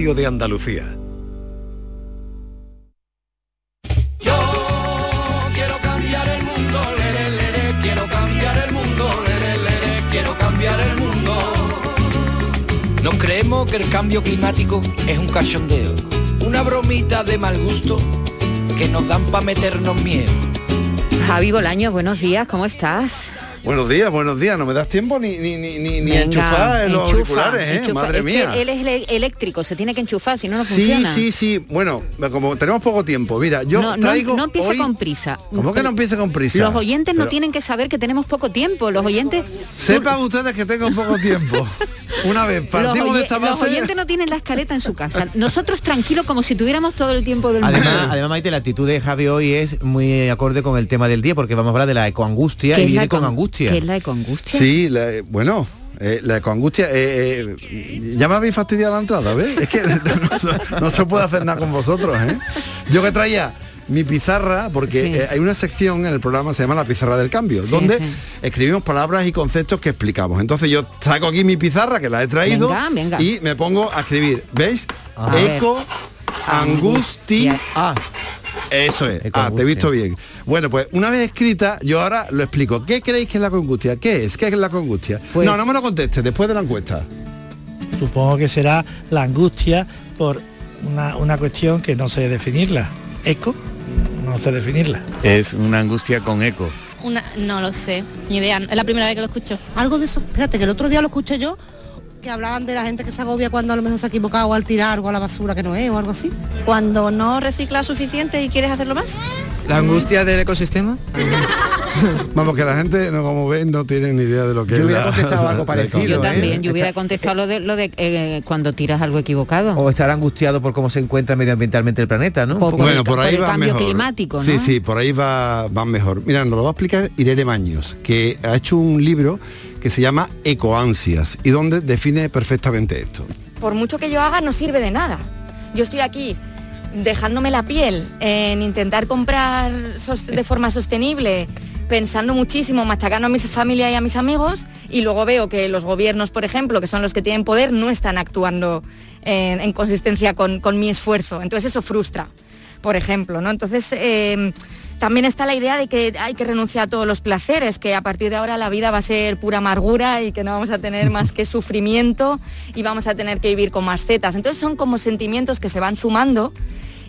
de Andalucía. Yo quiero cambiar el mundo, lere, lere, quiero cambiar el mundo, lere, lere, quiero cambiar el mundo. Nos creemos que el cambio climático es un cachondeo, una bromita de mal gusto que nos dan para meternos miedo. Javi Bolaño, buenos días, ¿cómo estás? Buenos días, buenos días. No me das tiempo ni, ni, ni, ni, ni Venga, enchufar en los enchufa, auriculares, ¿eh? enchufa. Madre Es que mía. él es eléctrico, se tiene que enchufar, si no, no sí, funciona. sí, sí. Bueno, como tenemos poco tiempo, mira, yo no, no- traigo no empiece hoy- con prisa. ¿Cómo que no empiece con prisa? Los oyentes no tienen que saber que tenemos poco tiempo. Los oyentes. Sepan ustedes que tengo poco tiempo. Una vez Los, partimos de esta los base. oyentes no tienen la escaleta en su casa. Nosotros tranquilos como si tuviéramos todo el tiempo del mundo. Además, además, Maite, la actitud de Javi hoy es muy acorde con el tema del día, porque vamos a hablar de la ecoangustia ¿Qué y viene con econ- ¿Qué es la ecoangustia? Sí, la- bueno, eh, la ecoangustia, eh, eh, ya me habéis fastidiado la entrada, ¿ves? Es que no, se- no se puede hacer nada con vosotros, ¿eh? Yo que traía mi pizarra, porque Sí. eh, hay una sección en el programa, se llama la pizarra del cambio, Sí, donde sí. escribimos palabras y conceptos que explicamos. Entonces yo saco aquí mi pizarra, que la he traído, Venga, venga. y me pongo a escribir, ¿veis? A. Eco. Angustia. Ah, eso es. Ah, te he visto bien. Bueno, pues una vez escrita, yo ahora lo explico. ¿Qué creéis que es la congustia? ¿Qué es? ¿Qué es la congustia? Pues- no, no me lo conteste, después de la encuesta. Supongo que será la angustia por una, una cuestión que no sé definirla. Eco, no sé definirla. Es una angustia con eco. Una, no lo sé, ni idea, es la primera vez que lo escucho. Algo de eso, espérate, que el otro día lo escuché yo, que hablaban de la gente que se agobia cuando a lo mejor se ha equivocado al tirar algo a la basura que no es o algo así. Cuando no reciclas suficiente y quieres hacerlo más. ¿La angustia del ecosistema? Vamos, que la gente, no como ven, no tiene ni idea de lo que Yo es hubiera la- contestado la- algo parecido, Yo. ¿eh? también, yo hubiera contestado lo de, lo de eh, cuando tiras algo equivocado. O estar angustiado por cómo se encuentra medioambientalmente el planeta, ¿no? Por- Bueno, por ahí por el va cambio mejor. climático, ¿no? Sí, sí, por ahí va, va mejor. Mira, nos lo va a explicar Irene Maños, que ha hecho un libro que se llama Ecoansias y donde define perfectamente esto. por mucho que yo haga no sirve de nada. Yo estoy aquí dejándome la piel en intentar comprar de forma sostenible, pensando muchísimo, machacando a mi familia y a mis amigos y luego veo que los gobiernos, por ejemplo, que son los que tienen poder, no están actuando en, en consistencia con, con mi esfuerzo. Entonces eso frustra, por ejemplo. ¿no? Entonces eh, también está la idea de que hay que renunciar a todos los placeres, que a partir de ahora la vida va a ser pura amargura y que no vamos a tener más que sufrimiento y vamos a tener que vivir con más zetas. Entonces son como sentimientos que se van sumando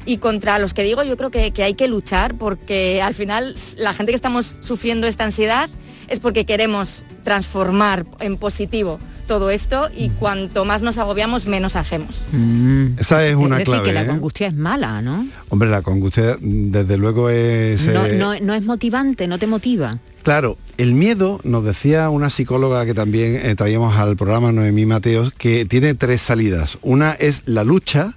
y contra los que digo yo creo que, que hay que luchar porque al final la gente que estamos sufriendo esta ansiedad es porque queremos transformar en positivo todo esto y cuanto más nos agobiamos menos hacemos. Mm. Esa es una es decir, clave. que la ¿eh? angustia es mala, ¿no? Hombre, la angustia desde luego es... No, eh, no, no es motivante, no te motiva. Claro, el miedo, nos decía una psicóloga que también eh, traíamos al programa, Noemí Mateos, que tiene tres salidas. Una es la lucha,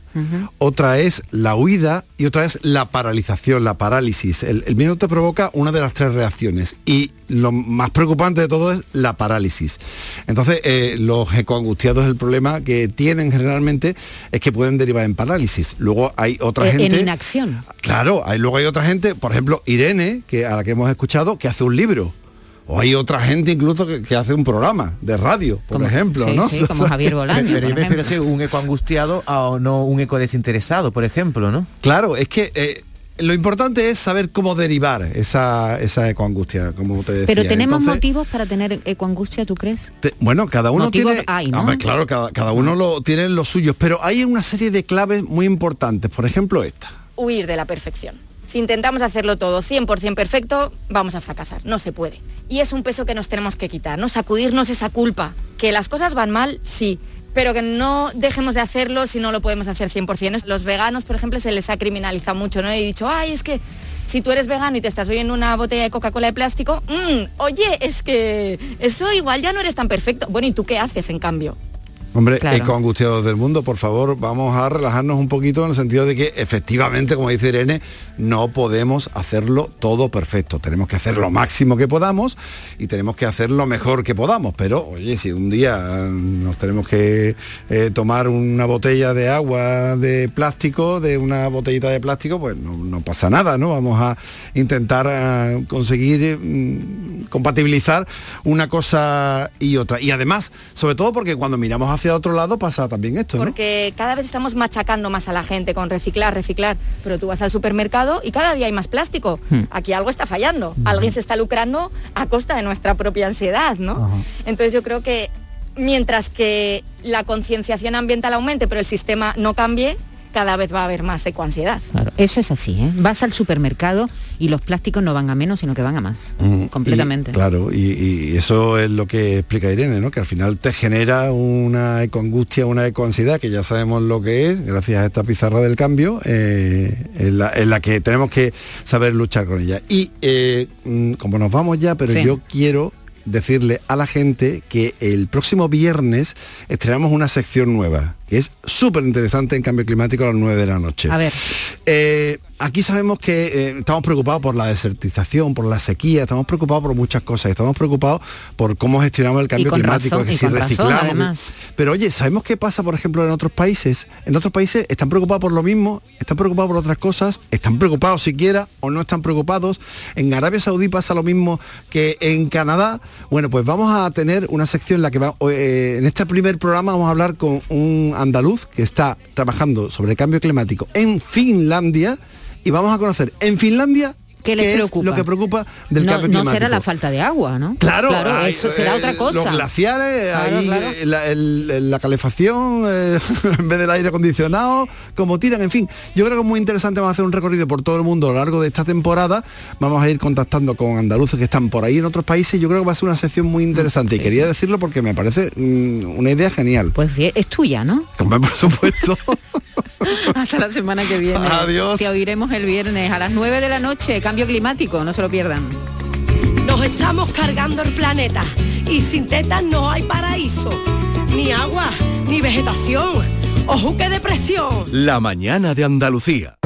otra es la huida y otra es la paralización, la parálisis. El, el miedo te provoca una de las tres reacciones y lo más preocupante de todo es la parálisis. Entonces, eh, los ecoangustiados, el problema que tienen generalmente es que pueden derivar en parálisis. Luego hay otra Eh, gente... En inacción. Claro, hay, luego hay otra gente, por ejemplo, Irene, que a la que hemos escuchado, que hace un libro. O hay otra gente incluso que, que hace un programa de radio, por Como- ejemplo, sí, ¿no? sí, como Javier Bolaño, Pero yo por prefiero ejemplo. ser un eco angustiado a no un eco desinteresado, por ejemplo, ¿no? Claro, es que eh, lo importante es saber cómo derivar esa, esa ecoangustia, como te decía. Pero tenemos Entonces, motivos para tener ecoangustia, ¿tú crees? te- bueno, cada uno Motivos tiene... hay, ¿no? Hombre, claro, cada, cada uno lo tiene los suyos, pero hay una serie de claves muy importantes. Por ejemplo, esta. huir de la perfección. Si intentamos hacerlo todo 100% perfecto, vamos a fracasar, no se puede. Y es un peso que nos tenemos que quitar, ¿no? Sacudirnos esa culpa. Que las cosas van mal, sí, pero que no dejemos de hacerlo si no lo podemos hacer 100%. Los veganos, por ejemplo, se les ha criminalizado mucho, ¿no? He dicho, ay, es que si tú eres vegano y te estás bebiendo una botella de Coca-Cola de plástico, mm, oye, es que eso igual ya no eres tan perfecto. Bueno, ¿y tú qué haces en cambio? Hombre, Claro. ecoangustiados del mundo, por favor, vamos a relajarnos un poquito en el sentido de que efectivamente, como dice Irene, no podemos hacerlo todo perfecto. Tenemos que hacer lo máximo que podamos y tenemos que hacer lo mejor que podamos. Pero, oye, si un día eh, nos tenemos que eh, tomar una botella de agua de plástico, de una botellita de plástico, pues no, no pasa nada, ¿no? Vamos a intentar eh, conseguir mm, compatibilizar una cosa y otra. Y además, sobre todo porque cuando miramos hacia hacia otro lado pasa también esto, ¿no? Porque cada vez estamos machacando más a la gente con reciclar, reciclar, pero tú vas al supermercado y cada día hay más plástico. Hmm. Aquí algo está fallando, alguien se está lucrando a costa de nuestra propia ansiedad, ¿no? Entonces yo creo que mientras que la concienciación ambiental aumente, pero el sistema no cambie, cada vez va a haber más ecoansiedad. Eso es así, ¿eh? Vas al supermercado y los plásticos no van a menos, sino que van a más. Mm, completamente. y, claro, y, y eso es lo que explica Irene, ¿no? Que al final te genera una ecoangustia, una ecoansiedad, que ya sabemos lo que es, gracias a esta pizarra del cambio, eh, en, la, en la que tenemos que saber luchar con ella. Y eh, mm, como nos vamos ya, pero Sí. yo quiero decirle a la gente que el próximo viernes estrenamos una sección nueva, que es súper interesante en cambio climático a las 9 de la noche. A ver. Eh, aquí sabemos que eh, estamos preocupados por la desertización, por la sequía, estamos preocupados por muchas cosas, estamos preocupados por cómo gestionamos el cambio climático, razón, que si razón, reciclamos. pero oye, ¿sabemos qué pasa, por ejemplo, en otros países? En otros países están preocupados por lo mismo, están preocupados por otras cosas, están preocupados siquiera o no están preocupados. En Arabia Saudí pasa lo mismo que en Canadá. Bueno, pues vamos a tener una sección en la que va, eh, en este primer programa vamos a hablar con un andaluz que está trabajando sobre el cambio climático en Finlandia y vamos a conocer en Finlandia ¿Qué les es preocupa? lo que preocupa del no, cambio no será la falta de agua, ¿no? Claro, hay, eso será eh, otra cosa. Los glaciares, Claro, eh, la, el- la calefacción, eh, en vez del aire acondicionado, como tiran, en fin. Yo creo que es muy interesante, vamos a hacer un recorrido por todo el mundo a lo largo de esta temporada. Vamos a ir contactando con andaluces que están por ahí en otros países. Yo creo que va a ser una sección muy interesante y quería decirlo porque me parece mm, una idea genial. Pues bien, es tuya, ¿no? Como por supuesto. Hasta la semana que viene. Adiós. Te oiremos el viernes a las 9 de la noche, cambio climático, no se lo pierdan. Nos estamos cargando el planeta y sin tetas no hay paraíso, ni agua, ni vegetación. ¡Ojo qué depresión! La mañana de Andalucía.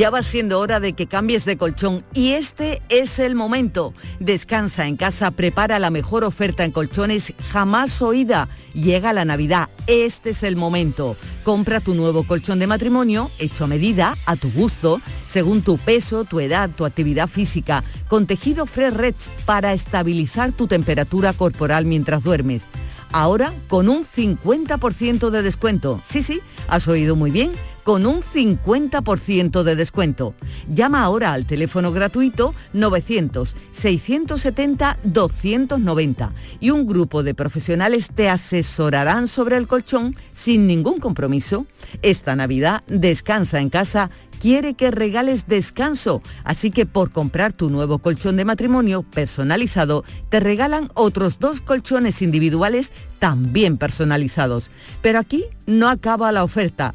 Ya va siendo hora de que cambies de colchón y este es el momento. Descansa en casa, prepara la mejor oferta en colchones jamás oída. Llega la Navidad, este es el momento. Compra tu nuevo colchón de matrimonio hecho a medida, a tu gusto, según tu peso, tu edad, tu actividad física, con tejido Fresh Reds para estabilizar tu temperatura corporal mientras duermes. Ahora con un 50% de descuento. Sí, sí, has oído muy bien, con un 50% de descuento. Llama ahora al teléfono gratuito 900-670-290 y un grupo de profesionales te asesorarán sobre el colchón sin ningún compromiso. Esta Navidad descansa en casa quiere que regales descanso, así que por comprar tu nuevo colchón de matrimonio personalizado, te regalan otros dos colchones individuales también personalizados. Pero aquí no acaba la oferta,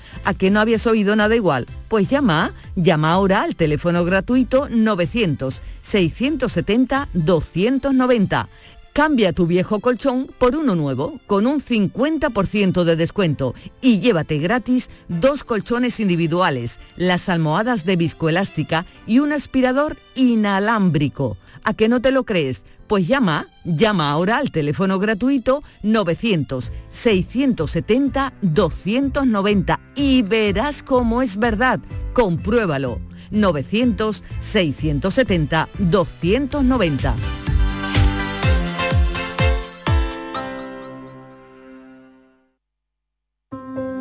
¿A que no habías oído nada igual? Pues llama, llama ahora al teléfono gratuito 900-670-290. Cambia tu viejo colchón por uno nuevo con un 50% de descuento y llévate gratis dos colchones individuales, las almohadas de viscoelástica y un aspirador inalámbrico. ¿A que no te lo crees? Pues llama, llama ahora al teléfono gratuito 900-670-290 y verás cómo es verdad. Compruébalo. 900-670-290.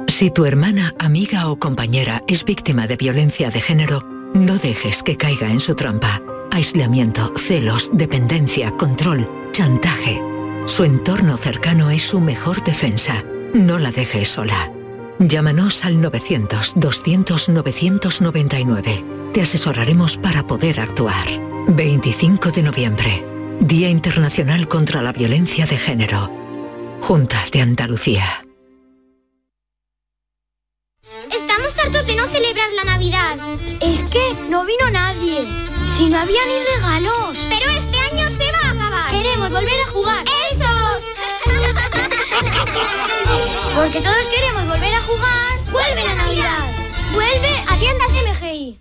Si tu hermana, amiga o compañera es víctima de violencia de género, no dejes que caiga en su trampa. Aislamiento, celos, dependencia, control, chantaje. Su entorno cercano es su mejor defensa. No la dejes sola. Llámanos al 900-200-999. Te asesoraremos para poder actuar. 25 de noviembre, Día Internacional contra la Violencia de Género. Junta de Andalucía. Hartos de no celebrar la Navidad. Es que no vino nadie. Si no había ni regalos. Pero este año se va a acabar. Queremos volver a jugar. ¡Esos! Porque todos queremos volver a jugar. ¡Vuelve la Navidad! ¡Vuelve a tiendas MGI!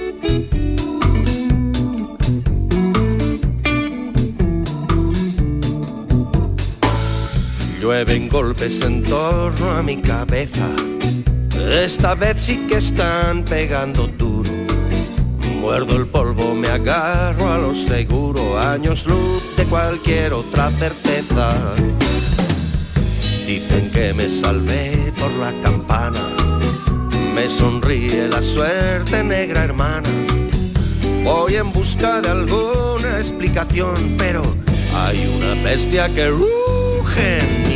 Llueven golpes en torno a mi cabeza. Esta vez sí que están pegando duro. Muerdo el polvo, me agarro a lo seguro. Años luz de cualquier otra certeza. Dicen que me salvé por la campana. Me sonríe la suerte negra hermana. Voy en busca de alguna explicación, pero hay una bestia que ruge.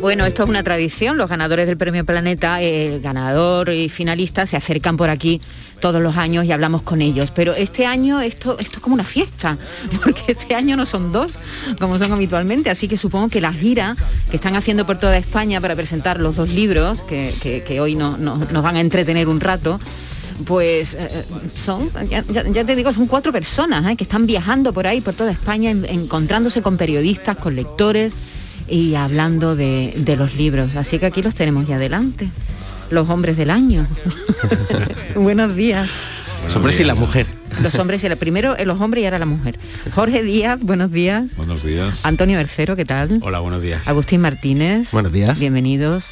Bueno, esto es una tradición. Los ganadores del Premio Planeta, el ganador y finalista, se acercan por aquí todos los años y hablamos con ellos. Pero este año esto, esto es como una fiesta, porque este año no son dos, como son habitualmente. Así que supongo que la gira que están haciendo por toda España para presentar los dos libros, que, hoy no- nos van a entretener un rato, pues eh, son, ya, te digo, son cuatro personas eh, que están viajando por ahí, por toda España, en- encontrándose con periodistas, con lectores y hablando de, de los libros. Así que aquí los tenemos ya adelante, los hombres del año. Buenos días. Los hombres y la mujer. Los hombres y la, primero eh, los hombres y ahora la mujer. Jorge Díaz, buenos días. Buenos días. Antonio Bercero, ¿qué tal? Hola, buenos días. Agustín Martínez. Buenos días. Bienvenidos.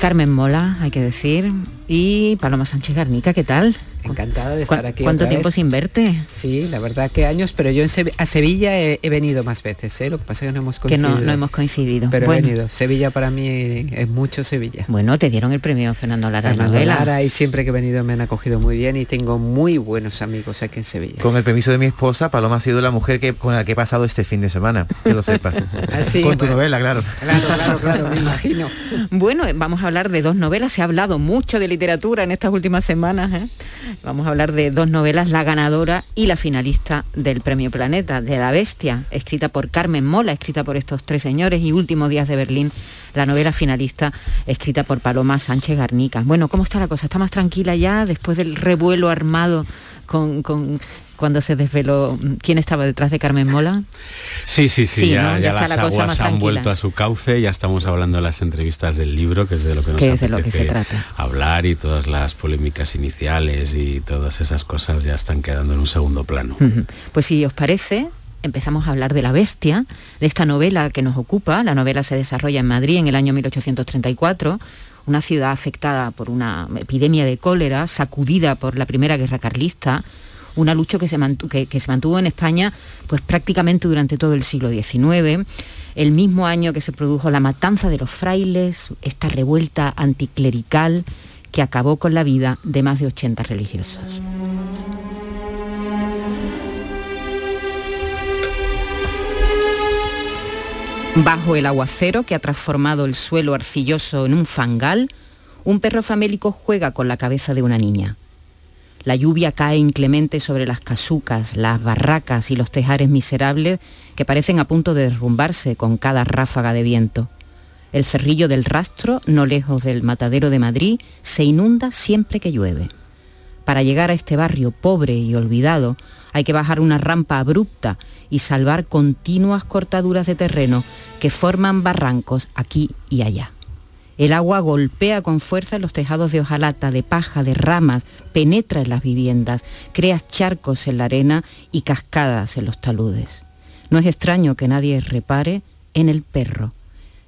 Carmen Mola, hay que decir. Y Paloma Sánchez Garnica, ¿qué tal? Encantada de ¿Cu- estar aquí. ¿Cuánto otra tiempo vez. sin verte? Sí, la verdad que años, pero yo en a Sevilla he, he venido más veces, ¿eh? lo que pasa es que no hemos Que coincidido. no, no hemos coincidido. Pero Bueno. he venido. Sevilla para mí es mucho Sevilla. Bueno, te dieron el premio Fernando Lara Fernando. Lara, y siempre que he venido me han acogido muy bien y tengo muy buenos amigos aquí en Sevilla. Con el permiso de mi esposa, Paloma ha sido la mujer que, con la que he pasado este fin de semana, que lo sepas. Ah, sí, con tu bueno. novela, claro. Claro, claro, claro, me imagino. Bueno, vamos a hablar de dos novelas. Se ha hablado mucho de literatura en estas últimas semanas. ¿eh? Vamos a hablar de dos novelas, la ganadora y la finalista del Premio Planeta, de La Bestia, escrita por Carmen Mola, escrita por estos tres señores, y Últimos Días de Berlín, la novela finalista, escrita por Paloma Sánchez Garnica. Bueno, ¿cómo está la cosa? ¿Está más tranquila ya después del revuelo armado con, con- cuando se desveló quién estaba detrás de Carmen Mola? Sí, sí, sí, Sí, ya, ¿no? Ya ya está las la aguas han tranquila. vuelto a su cauce, ya estamos hablando de las entrevistas del libro, que es de lo que nos de lo que apetece se trata. hablar y todas las polémicas iniciales y todas esas cosas ya están quedando en un segundo plano. Pues si os parece, empezamos a hablar de La Bestia, de esta novela que nos ocupa. La novela se desarrolla en Madrid en el año 1834, una ciudad afectada por una epidemia de cólera, sacudida por la Primera Guerra Carlista, una lucha que se, mantuvo en España pues prácticamente durante todo el siglo XIX, el mismo año que se produjo la matanza de los frailes, esta revuelta anticlerical que acabó con la vida de más de 80 religiosos. Bajo el aguacero que ha transformado el suelo arcilloso en un fangal, un perro famélico juega con la cabeza de una niña. La lluvia cae inclemente sobre las casucas, las barracas y los tejares miserables que parecen a punto de derrumbarse con cada ráfaga de viento. El cerrillo del rastro, no lejos del matadero de Madrid, se inunda siempre que llueve. Para llegar a este barrio pobre y olvidado hay que bajar una rampa abrupta y salvar continuas cortaduras de terreno que forman barrancos aquí y allá. El agua golpea con fuerza los tejados de hojalata, de paja, de ramas, penetra en las viviendas, crea charcos en la arena y cascadas en los taludes. No es extraño que nadie repare en el perro,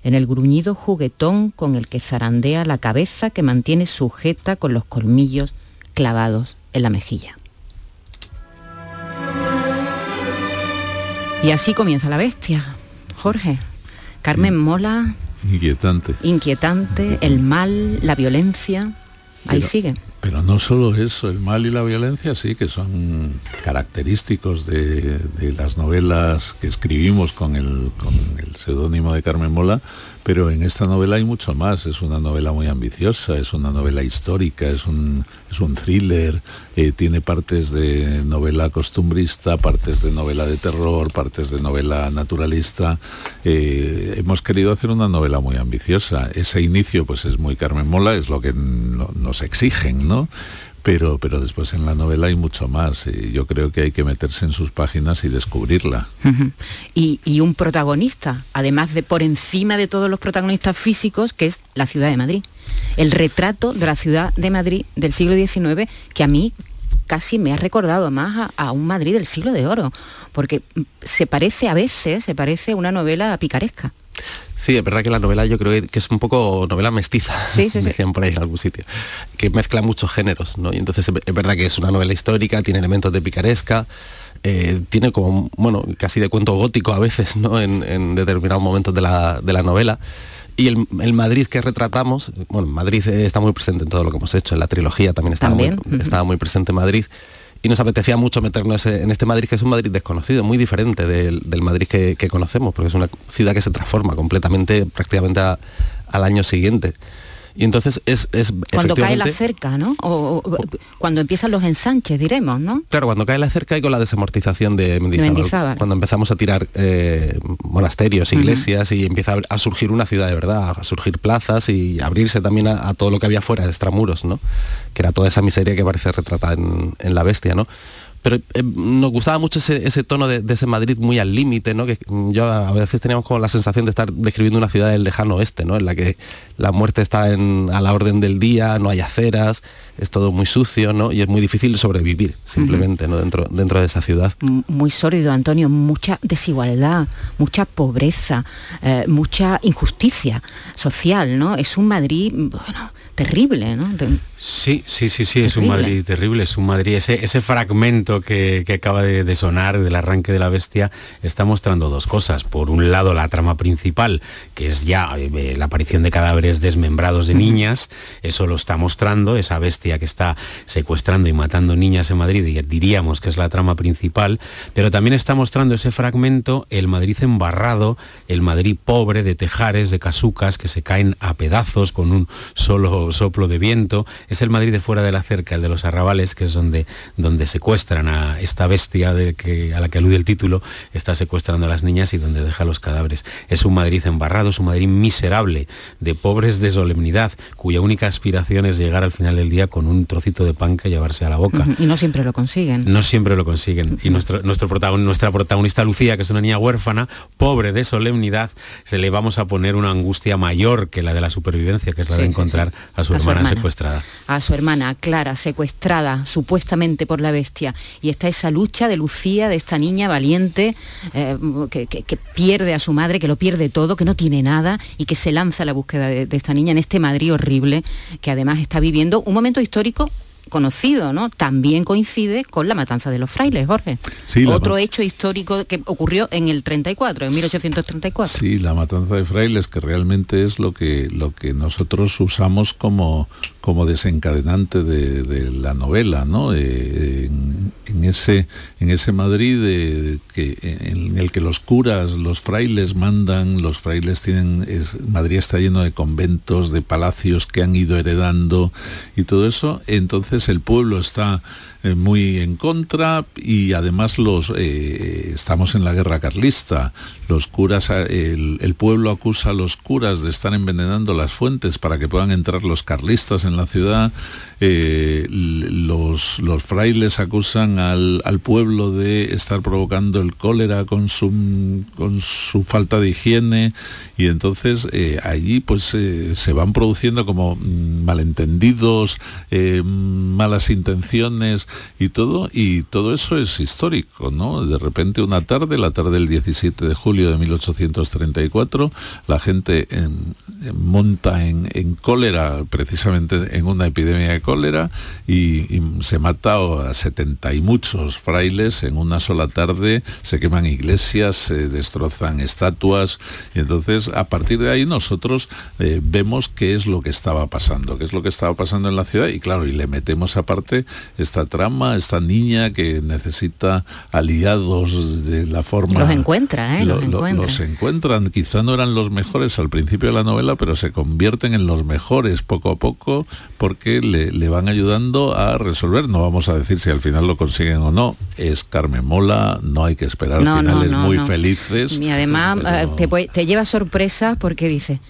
en el gruñido juguetón con el que zarandea la cabeza que mantiene sujeta con los colmillos clavados en la mejilla. Y así comienza la bestia. Jorge, Carmen Mola, Inquietante. inquietante, el mal, la violencia, ahí sigue. Pero no solo eso, el mal y la violencia sí que son característicos de, de las novelas que escribimos con el, con el seudónimo de Carmen Mola, pero en esta novela hay mucho más. Es una novela muy ambiciosa, es una novela histórica, es un, thriller, eh, tiene partes de novela costumbrista, partes de novela de terror, partes de novela naturalista. Eh, hemos querido hacer una novela muy ambiciosa. Ese inicio pues es muy Carmen Mola, es lo que no- nos exigen, ¿no? Pero, pero después en la novela hay mucho más. y yo creo que hay que meterse en sus páginas y descubrirla. Y, un protagonista, además de por encima de todos los protagonistas físicos, que es la ciudad de Madrid. El retrato de la ciudad de Madrid del siglo XIX, que a mí casi me ha recordado más a, a un Madrid del siglo de oro, porque se parece a veces, se parece a una novela picaresca. Sí, es verdad que la novela yo creo que es un poco novela mestiza, Sí, sí, sí. decían por ahí en algún sitio, que mezcla muchos géneros, ¿no? Y entonces es verdad que es una novela histórica, tiene elementos de picaresca, eh, tiene como, bueno, casi de cuento gótico a veces, ¿no? En, en determinados momentos de la, de la novela. Y el, el Madrid que retratamos, bueno, Madrid está muy presente en todo lo que hemos hecho, en la trilogía también estaba, También, Muy, estaba muy presente Madrid. Y nos apetecía mucho meternos en este Madrid, que es un Madrid desconocido, muy diferente del, del Madrid que, que conocemos, porque es una ciudad que se transforma completamente, prácticamente al año siguiente. Y entonces es... es Cuando cae la cerca, ¿no? O, o- cuando empiezan los ensanches, diremos, ¿no? Claro, cuando cae la cerca y con la desamortización de Mendizábal, Mendizábal. cuando empezamos a tirar eh, monasterios, iglesias y empieza a, a surgir una ciudad de verdad, a surgir plazas y abrirse también a, a todo lo que había fuera de extramuros, ¿no? Que era toda esa miseria que parece retratada en, en la bestia, ¿no? Pero eh, nos gustaba mucho ese, tono de, ese Madrid muy al límite, ¿no? Que mm, yo a veces teníamos como la sensación de estar describiendo una ciudad del lejano oeste, ¿no? En la que la muerte está a la orden del día, no hay aceras, es todo muy sucio, ¿no? Y es muy difícil sobrevivir, simplemente, ¿no? Dentro, dentro de esa ciudad. Muy sólido, Antonio, mucha desigualdad, mucha pobreza, eh, mucha injusticia social, ¿no? Es un Madrid, bueno, terrible, ¿no? De- Sí, sí, sí, sí, es un. Madrid terrible, es un Madrid, ese, ese fragmento que, que acaba de, de sonar del arranque de la bestia está mostrando dos cosas. Por un lado, la trama principal, que es ya eh, la aparición de cadáveres desmembrados de niñas, eso lo está mostrando, esa bestia que está secuestrando y matando niñas en Madrid, y diríamos que es la trama principal, pero también está mostrando ese fragmento, el Madrid embarrado, el Madrid pobre de tejares, de casucas que se caen a pedazos con un solo soplo de viento, es el Madrid de fuera de la cerca, el de los arrabales, que es donde, donde secuestran a esta bestia a la que alude el título, está secuestrando a las niñas y donde deja los cadáveres. Es un Madrid embarrado, es un Madrid miserable, de pobres de solemnidad, cuya única aspiración es llegar al final del día con un trocito de pan que llevarse a la boca. Y no siempre lo consiguen. No siempre lo consiguen. Y nuestro, nuestro protagon- nuestra protagonista Lucía, que es una niña huérfana, pobre de solemnidad, se le vamos a poner una angustia mayor que la de la supervivencia, que es la Sí, de encontrar sí. a su A su hermana hermana. secuestrada. a su hermana Clara, secuestrada supuestamente por la bestia. Y está esa lucha de Lucía, de esta niña valiente, eh, que, que- que pierde a su madre, que lo pierde todo, que no tiene nada y que se lanza a la búsqueda de, de esta niña en este Madrid horrible, que además está viviendo un momento histórico conocido, ¿no? También coincide con la matanza de los frailes, Jorge. Sí, Otro hecho histórico que ocurrió en el 34, en 1834. Sí, la matanza de frailes, que realmente es lo que, lo que nosotros usamos como, como desencadenante de, de la novela, ¿no? Eh, en, en ese, en ese Madrid de- que, en el que los curas, los frailes mandan, los frailes tienen, es- Madrid está lleno de conventos, de palacios que han ido heredando y todo eso, entonces el pueblo está eh, muy en contra y además los eh, estamos en la guerra carlista. Los curas, eh, el, pueblo acusa a los curas de estar envenenando las fuentes para que puedan entrar los carlistas en la ciudad. Los, los frailes acusan al, al pueblo de estar provocando el cólera con su, con su falta de higiene y entonces allí pues se van produciendo como mm, malentendidos, malas intenciones y todo, y todo eso es histórico, ¿no? De repente una tarde, la tarde del 17 de julio de 1834, la gente en- monta en, cólera, precisamente en una epidemia de cólera, y, y se mata a 70 y muchos frailes en una sola tarde, se queman iglesias, se destrozan estatuas, y entonces a partir de ahí nosotros eh, vemos qué es lo que estaba pasando, qué es lo que estaba pasando en la ciudad, y claro, y le metemos aparte esta trama, esta niña que necesita aliados de la forma... Los encuentra, ¿eh? Lo- Los lo- encuentra. los encuentran, quizá no eran los mejores al principio de la novela, pero se convierten en los mejores poco a poco porque le, le van ayudando a resolver. No vamos a decir si al final lo consiguen o no. Es Carmen Mola, no hay que esperar No, finales no, muy felices. Y además pero- eh, te, te lleva sorpresa porque dice,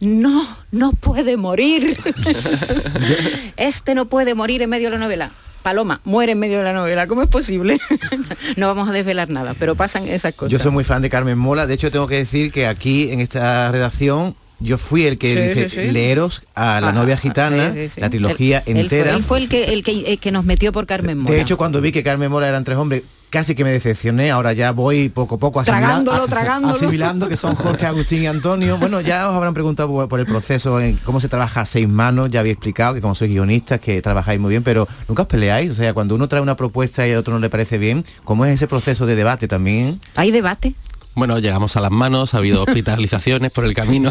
no, no puede morir. este no puede morir en medio de la novela. Paloma, muere en medio de la novela. ¿Cómo es posible? no vamos a desvelar nada, pero pasan esas cosas. Yo soy muy fan de Carmen Mola. De hecho, tengo que decir que aquí en esta redacción yo fui el que Sí, dice sí, sí. leeros a la Ah, novia gitana, sí, sí. la trilogía Él- él fue- entera. Él fue, el, que, el, que, el que nos metió por Carmen Mora. De hecho, cuando vi que Carmen Mola eran tres hombres, casi que me decepcioné. Ahora ya voy poco a poco Tragándolo, tragándolo. asimilando que son Jorge, Agustín y Antonio. Bueno, ya os habrán preguntado por, por el proceso, en cómo se trabaja a seis manos. Ya había explicado que como sois guionistas, que trabajáis muy bien, pero nunca os peleáis. O sea, cuando uno trae una propuesta y al otro no le parece bien, ¿cómo es ese proceso de debate también? ¿Hay debate? Bueno, llegamos a las manos, ha habido hospitalizaciones por el camino.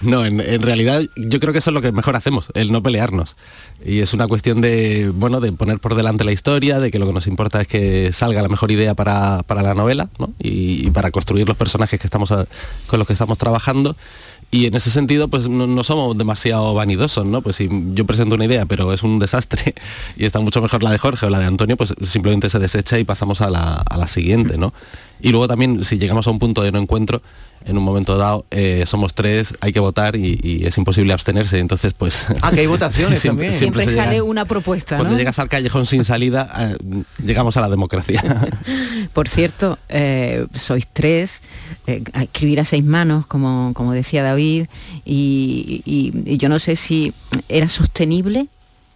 no, en, en realidad yo creo que eso es lo que mejor hacemos, el no pelearnos. Y es una cuestión de, bueno, de poner por delante la historia, de que lo que nos importa es que salga la mejor idea para, para la novela, ¿no? Y, y para construir los personajes que estamos a- con los que estamos trabajando. Y en ese sentido, pues no, somos demasiado vanidosos, ¿no? Pues si yo presento una idea, pero es un desastre y está mucho mejor la de Jorge o la de Antonio, pues simplemente se desecha y pasamos a la, a la siguiente, ¿no? Y luego también, si llegamos a un punto de no encuentro, en un momento dado, eh, somos tres, hay que votar y, y es imposible abstenerse, entonces pues... Ah, que hay votaciones también. Siempre, llega- sale una propuesta, cuando ¿no? llegas al callejón sin salida, eh, llegamos a la democracia. Por cierto, eh, sois tres, eh, a escribir a seis manos, como, como decía David, y, y- y yo no sé si era sostenible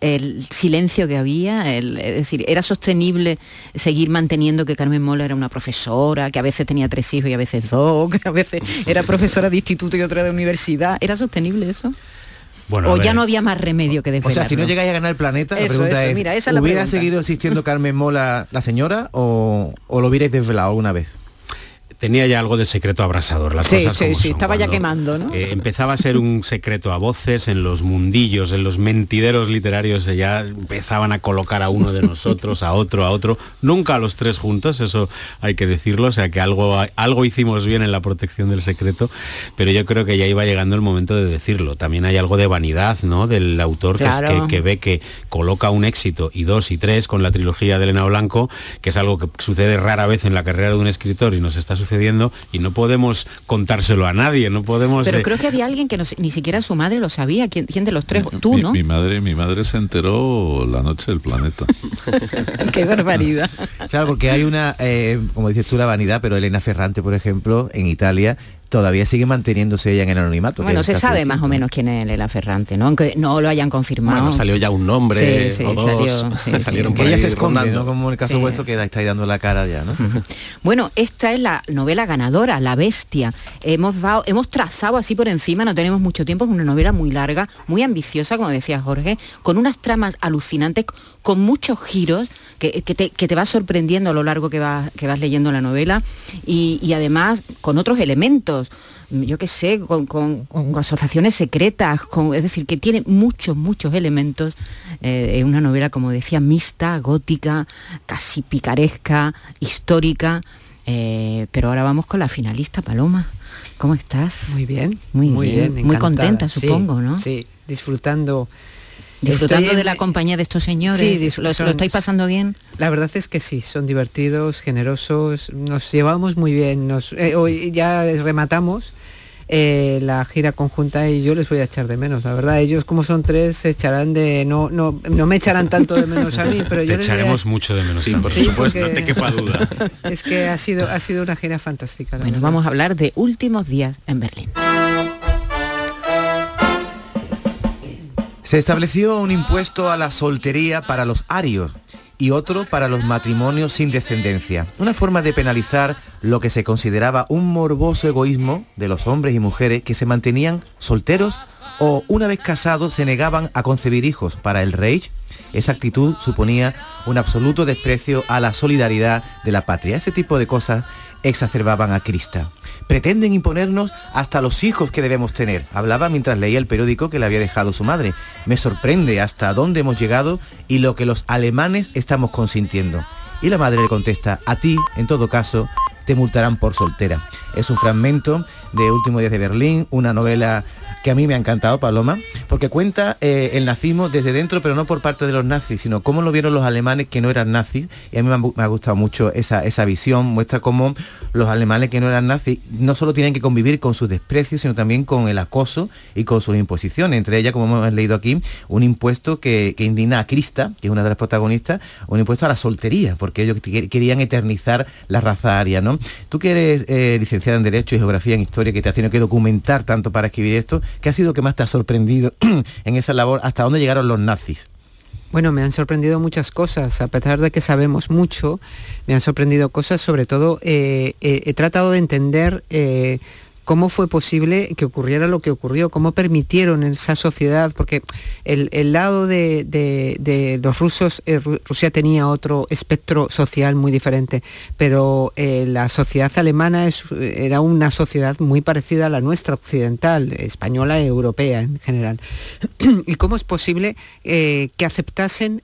el silencio que había, el- es decir, era sostenible seguir manteniendo que Carmen Mola era una profesora, que a veces tenía tres hijos y a veces dos, que a veces era profesora de instituto y otra de universidad. ¿Era sostenible eso? Bueno, o ya no había más remedio que O desvelarlo. sea, si no llegáis a ganar el planeta, la Eso, pregunta eso, es, mira, esa es la ¿hubiera pregunta. seguido existiendo Carmen Mola la señora o, o lo hubierais desvelado alguna vez? Tenía ya algo de secreto abrasador, las Sí, cosas sí, como sí, son. estaba ya quemando, ¿no? eh, empezaba a ser un secreto a voces en los mundillos, en los mentideros literarios, eh, ya empezaban a colocar a uno de nosotros, a otro, a otro, nunca a los tres juntos, eso hay que decirlo, o sea que algo, algo hicimos bien en la protección del secreto, pero yo creo que ya iba llegando el momento de decirlo. También hay algo de vanidad, ¿no? Del autor que es Claro. que, que ve que coloca un éxito y dos y tres con la trilogía de Elena Blanco, que es algo que sucede rara vez en la carrera de un escritor y nos está sucediendo y no podemos contárselo a nadie, no podemos... Pero eh, creo que había alguien que no sé- ni siquiera su madre lo sabía. ¿Quién, quién de los tres? Tú, mi, ¿no? mi madre, mi madre se enteró la noche del planeta. Qué barbaridad. Claro, porque hay una, eh, como dices tú, la vanidad, pero Elena Ferrante, por ejemplo, en Italia, todavía sigue manteniéndose ella en el anonimato. Bueno, se sabe más o menos quién es Lela Ferrante, ¿no? Aunque no lo hayan confirmado. Bueno, salió ya un nombre, Sí, sí, o dos, salió, sí, sí. salieron por Que ella se esconde. ¿no? Como en el caso Sí. vuestro que estáis dando la cara ya, ¿no? Bueno, esta es la novela ganadora, La Bestia. Hemos dado, hemos trazado así por encima, no tenemos mucho tiempo, es una novela muy larga, muy ambiciosa, como decía Jorge, con unas tramas alucinantes, con muchos giros que, que te, que te vas sorprendiendo a lo largo que vas, que vas leyendo la novela y, y además con otros elementos. Yo qué sé, con, con- con asociaciones secretas, con, es decir, que tiene muchos, muchos elementos. Eh, es una novela, como decía, mixta, gótica, casi picaresca, histórica. Eh, pero ahora vamos con la finalista, Paloma. ¿Cómo estás? Muy bien, Muy, muy bien. bien, muy contenta, Sí, supongo, ¿no? Sí, disfrutando. Disfrutando Estoy de en- la compañía de estos señores. Sí, ¿Lo, son- lo estáis pasando bien? La verdad es que sí, son divertidos, generosos, nos llevamos muy bien. Nos, eh, hoy ya rematamos eh, la gira conjunta y yo les voy a echar de menos, la verdad. Ellos como son tres se echarán de no no no me echarán tanto de menos a mí, pero te yo les a- echaremos mucho de menos, Sí, por Sí, supuesto, no te quepa duda. Es que ha sido ha sido una gira fantástica. Bueno, verdad. vamos a hablar de últimos días en Berlín. Se estableció un impuesto a la soltería para los arios y otro para los matrimonios sin descendencia. Una forma de penalizar lo que se consideraba un morboso egoísmo de los hombres y mujeres que se mantenían solteros o una vez casados se negaban a concebir hijos. Para el Reich, esa actitud suponía un absoluto desprecio a la solidaridad de la patria. Ese tipo de cosas exacerbaban a Krista. Pretenden imponernos hasta los hijos que debemos tener. Hablaba mientras leía el periódico que le había dejado su madre. Me sorprende hasta dónde hemos llegado y lo que los alemanes estamos consintiendo. Y la madre le contesta, a ti, en todo caso, te multarán por soltera. Es un fragmento de Último Días de Berlín, una novela que a mí me ha encantado, Paloma, porque cuenta eh, el nazismo desde dentro, pero no por parte de los nazis, sino cómo lo vieron los alemanes que no eran nazis. Y a mí me ha, gustado mucho esa, esa visión, muestra cómo los alemanes que no eran nazis no solo tienen que convivir con sus desprecios, sino también con el acoso y con sus imposiciones. Entre ellas, como hemos leído aquí, un impuesto que, indigna a Krista, que es una de las protagonistas, un impuesto a la soltería, porque ellos querían eternizar la raza aria, ¿no? Tú que eres eh, licenciada en Derecho y Geografía en Historia, que te has tenido que documentar tanto para escribir esto, ¿Qué ha sido que más te ha sorprendido en esa labor? ¿Hasta dónde llegaron los nazis? Bueno, me han sorprendido muchas cosas, a pesar de que sabemos mucho, me han sorprendido cosas, sobre todo eh, eh, he tratado de entender cómo fue posible que ocurriera lo que ocurrió, cómo permitieron esa sociedad, porque el, lado de, los rusos, eh, Rusia tenía otro espectro social muy diferente, pero eh, la sociedad alemana era una sociedad muy parecida a la nuestra occidental, española y europea en general. ¿Y cómo es posible eh, que aceptasen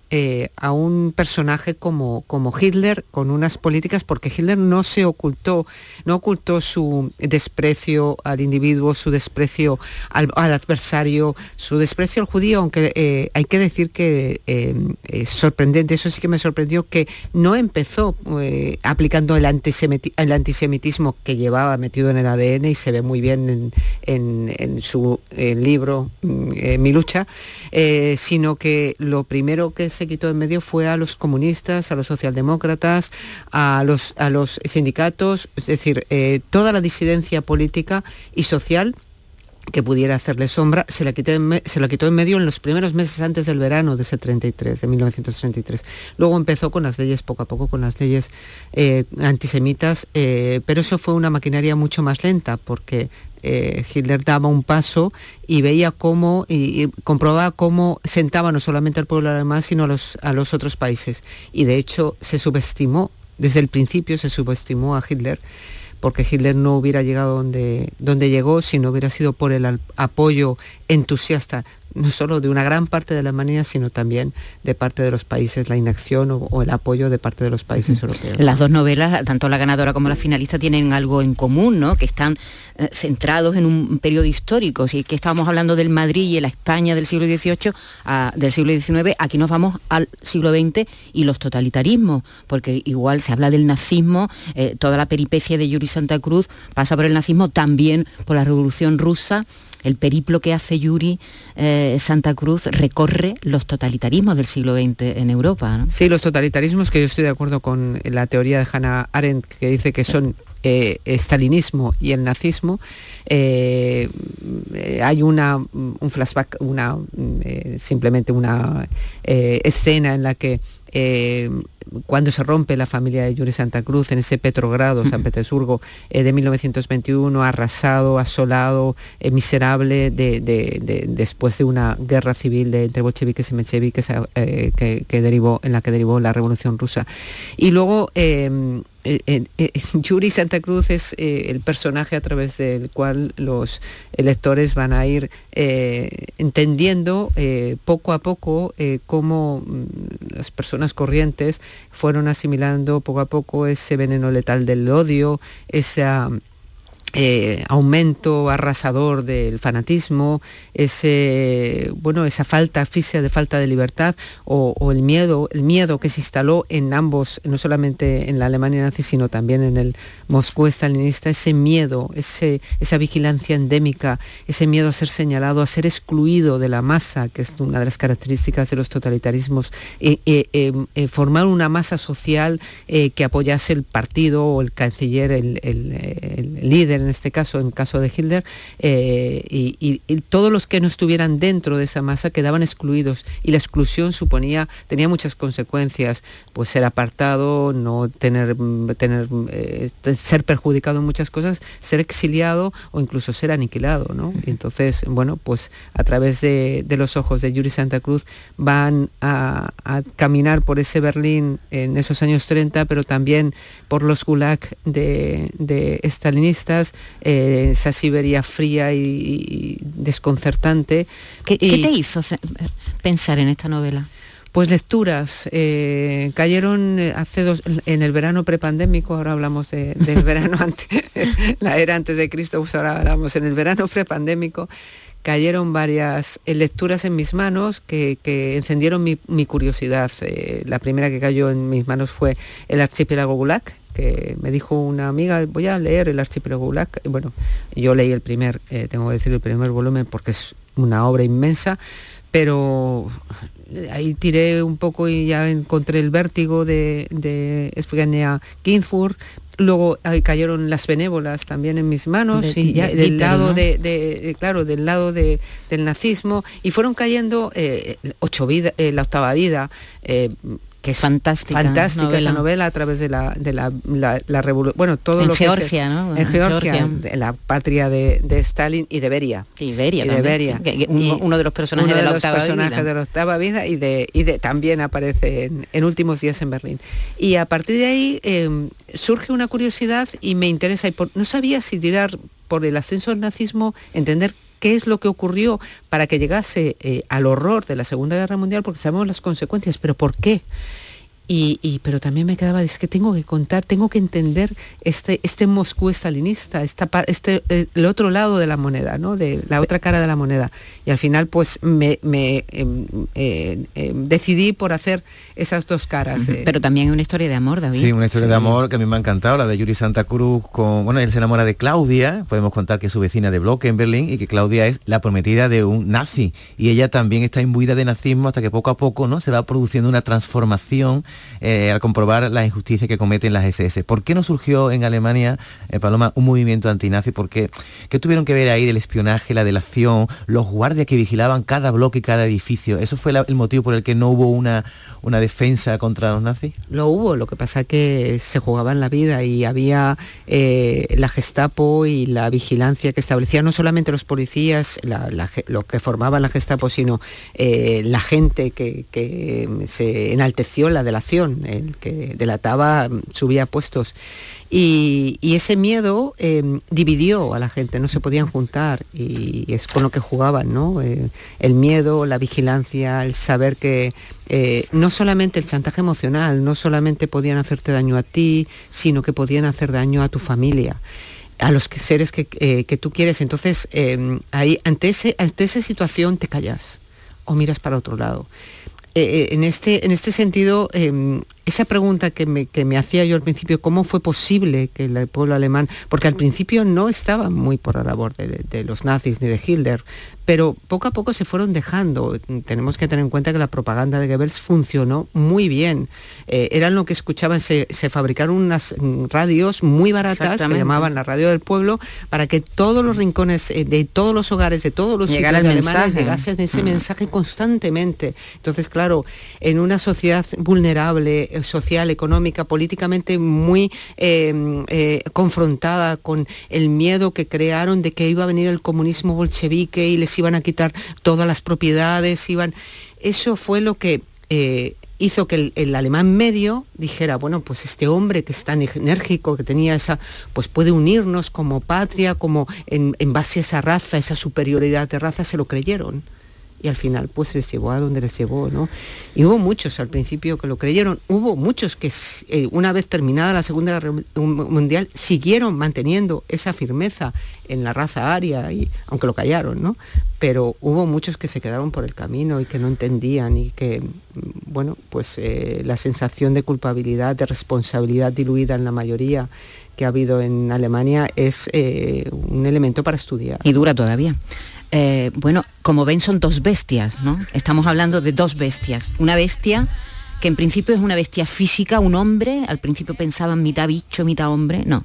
a un personaje como Hitler con unas políticas, porque Hitler no se ocultó, no ocultó su desprecio, al individuo, su desprecio al, adversario, su desprecio al judío, aunque eh, hay que decir que eh, es sorprendente, eso sí que me sorprendió, que no empezó eh, aplicando el, el, antisemitismo que llevaba metido en el ADN y se ve muy bien en, su libro mm, Mi lucha, sino que lo primero que se quitó en medio fue a los comunistas, a los socialdemócratas, a los, a los sindicatos, es decir, toda la disidencia política y social que pudiera hacerle sombra, se la, quitó en, se la quitó en medio en los primeros meses antes del verano de ese 33, de 1933. Luego empezó con las leyes, poco a poco, con las leyes eh, antisemitas, eh, pero eso fue una maquinaria mucho más lenta, porque eh, Hitler daba un paso y veía cómo, y, comprobaba cómo sentaba no solamente al pueblo alemán, sino a los, a los otros países. Y de hecho se subestimó, desde el principio se subestimó a Hitler porque Hitler no hubiera llegado donde, donde llegó si no hubiera sido por el apoyo entusiasta no solo de una gran parte de Alemania, sino también de parte de los países, la inacción o, el apoyo de parte de los países europeos. Las dos novelas, tanto la ganadora como la finalista, tienen algo en común, ¿no? que están eh, centrados en un periodo histórico. Si que estábamos hablando del Madrid y la España del siglo XVIII, del siglo XIX, aquí nos vamos al siglo XX y los totalitarismos, porque igual se habla del nazismo, eh, toda la peripecia de Yuri Santa Cruz pasa por el nazismo, también por la Revolución Rusa el periplo que hace Yuri eh, Santa Cruz recorre los totalitarismos del siglo XX en Europa. Sí, los totalitarismos que yo estoy de acuerdo con la teoría de Hannah Arendt que dice que son eh, estalinismo y el nazismo, eh, hay una, un flashback, una, simplemente una escena en la que cuando se rompe la familia de Yuri Santa Cruz en ese Petrogrado, San Petersburgo, eh, de 1921, arrasado, asolado, eh, miserable, de, después de una guerra civil de, entre bolcheviques y mencheviques eh, que, derivó, en la que derivó la Revolución Rusa. Y luego em, Yuri Santa Cruz es el personaje a través del cual los electores van a ir entendiendo poco a poco cómo mm, las personas corrientes fueron asimilando poco a poco ese veneno letal del odio, esa eh, aumento arrasador del fanatismo, ese, bueno, esa falta, asfixia de falta de libertad o, el miedo, el miedo que se instaló en ambos, no solamente en la Alemania nazi, sino también en el Moscú estalinista, ese miedo, ese, esa vigilancia endémica, ese miedo a ser señalado, a ser excluido de la masa, que es una de las características de los totalitarismos, eh, eh, formar una masa social que apoyase el partido o el canciller, el líder, Hitler en este caso, en caso de Hitler, eh, y, y- y todos los que no estuvieran dentro de esa masa quedaban excluidos y la exclusión suponía, tenía muchas consecuencias, pues ser apartado, no tener, mm, tener eh, ser perjudicado en muchas cosas, ser exiliado o incluso ser aniquilado, ¿no? Y entonces, bueno, pues a través de, de los ojos de Yuri Santa Cruz van a, a caminar por ese Berlín en esos años 30, pero también por los gulag de, de estalinistas, eh, esa Siberia fría y, y desconcertante. ¿Qué, te hizo pensar en esta novela? pues lecturas eh, cayeron eh, hace dos en el verano prepandémico ahora hablamos de- del verano antes la era antes de Cristo pues ahora hablamos en el verano prepandémico cayeron varias eh, lecturas en mis manos que, que encendieron mi, mi curiosidad Eh, la primera que cayó en mis manos fue el archipiélago Gulag que me dijo una amiga voy a leer el archipiélago Gulag bueno yo leí el primer eh, tengo que decir el primer volumen porque es una obra inmensa pero ahí tiré un poco y ya encontré el vértigo de, de Espigania Ginsburg. Luego ahí cayeron las benévolas también en mis manos De- y ya de del lado ¿no? de, claro del lado de- del nazismo y fueron cayendo eh, ocho vida, eh, la octava vida eh, que es Fantástica fantástica novela. esa novela a través de la de la, la, la revolu- bueno todo En lo que Georgia, ¿no? en En Georgia, Georgia. de la patria de, de Stalin y de Beria Y Beria y de Beria. sí, que- que uno- de los personajes uno de la los personajes vida. de la octava vida y de, y de también aparece en, en últimos días en Berlín. Y a partir de ahí eh, surge una curiosidad y me interesa. Y por- no sabía si tirar por el ascenso del nazismo, entender qué es lo que ocurrió para que llegase eh, al horror de la Segunda Guerra Mundial, porque sabemos las consecuencias, pero ¿por qué? Y, y- pero también me quedaba, es que tengo que contar, tengo que entender este, este Moscú estalinista, esta, este, el otro lado de la moneda, ¿no? de la otra cara de la moneda. Y al final pues me, me, em, eh, em, decidí por hacer esas dos caras. eh. Pero también una historia de amor, David. Sí, una historia de amor que a mí me ha encantado, la de Yuri Santa Cruz con, bueno, él se enamora de Claudia, podemos contar que es su vecina de bloque en Berlín y que Claudia es la prometida de un nazi y ella también está imbuida de nazismo hasta que poco a poco, ¿no? Se va produciendo una transformación eh, al comprobar las injusticias que cometen las SS. ¿Por qué no surgió en Alemania, eh, Paloma, un movimiento antinazi? ¿Por qué? ¿Qué tuvieron que ver ahí el espionaje, la delación, los guardias que vigilaban cada bloque y cada edificio? ¿Eso fue el motivo por el que no hubo una, una defensa contra los nazis? Lo hubo, lo que pasa que se jugaba en la vida y había eh, la Gestapo y la vigilancia que establecía no solamente los policías, la- la lo que formaban la Gestapo, sino la gente que, que se enalteció en la delación, el que delataba mm, subía puestos. Y, ese miedo eh, dividió a la gente, no se podían juntar y es con lo que jugaban, ¿no? Eh, el miedo, la vigilancia, el saber que eh, no solamente el chantaje emocional, no solamente podían hacerte daño a ti, sino que podían hacer daño a tu familia a los seres que, que tú quieres. Entonces, ahí, ante, ese, ante esa situación te callas o miras para otro lado. Eh, eh, en, este, en este sentido, eh, esa pregunta que me, que me hacía yo al principio, ¿cómo fue posible que el pueblo alemán, porque al principio no estaba muy por la labor de, de los nazis ni de Hitler, pero poco a poco se fueron dejando. Tenemos que tener en cuenta que la propaganda de Goebbels funcionó muy bien. Eh, eran lo que escuchaban, se, se fabricaron unas mm, radios muy baratas que llamaban la radio del pueblo para que todos los rincones eh, de todos los hogares, de todos los Llegara sitios el de Alemania mensaje. llegase ese Mm. mensaje constantemente. Entonces, claro, en una sociedad vulnerable, social, económica, políticamente muy eh, eh, confrontada con el miedo que crearon de que iba a venir el comunismo bolchevique y les iban a quitar todas las propiedades, iban... Eso fue lo que eh, hizo que el, el alemán medio dijera, bueno, pues este hombre que es tan enérgico, que tenía esa, pues puede unirnos como patria, como en, en base a esa raza, esa superioridad de raza, se lo creyeron. Y al final pues les llevó a donde les llevó, ¿no? Y hubo muchos al principio que lo creyeron, hubo muchos que eh, una vez terminada la Segunda Guerra Mundial siguieron manteniendo esa firmeza en la raza aria, y, aunque lo callaron, ¿no? Pero hubo muchos que se quedaron por el camino y que no entendían y que, mm, bueno, pues eh, la sensación de culpabilidad, de responsabilidad diluida en la mayoría que ha habido en Alemania es eh, un elemento para estudiar. Y dura todavía. Eh, bueno, como ven son dos bestias, ¿no? Estamos hablando de dos bestias. Una bestia que en principio es una bestia física, un hombre, al principio pensaban mitad bicho, mitad hombre, no.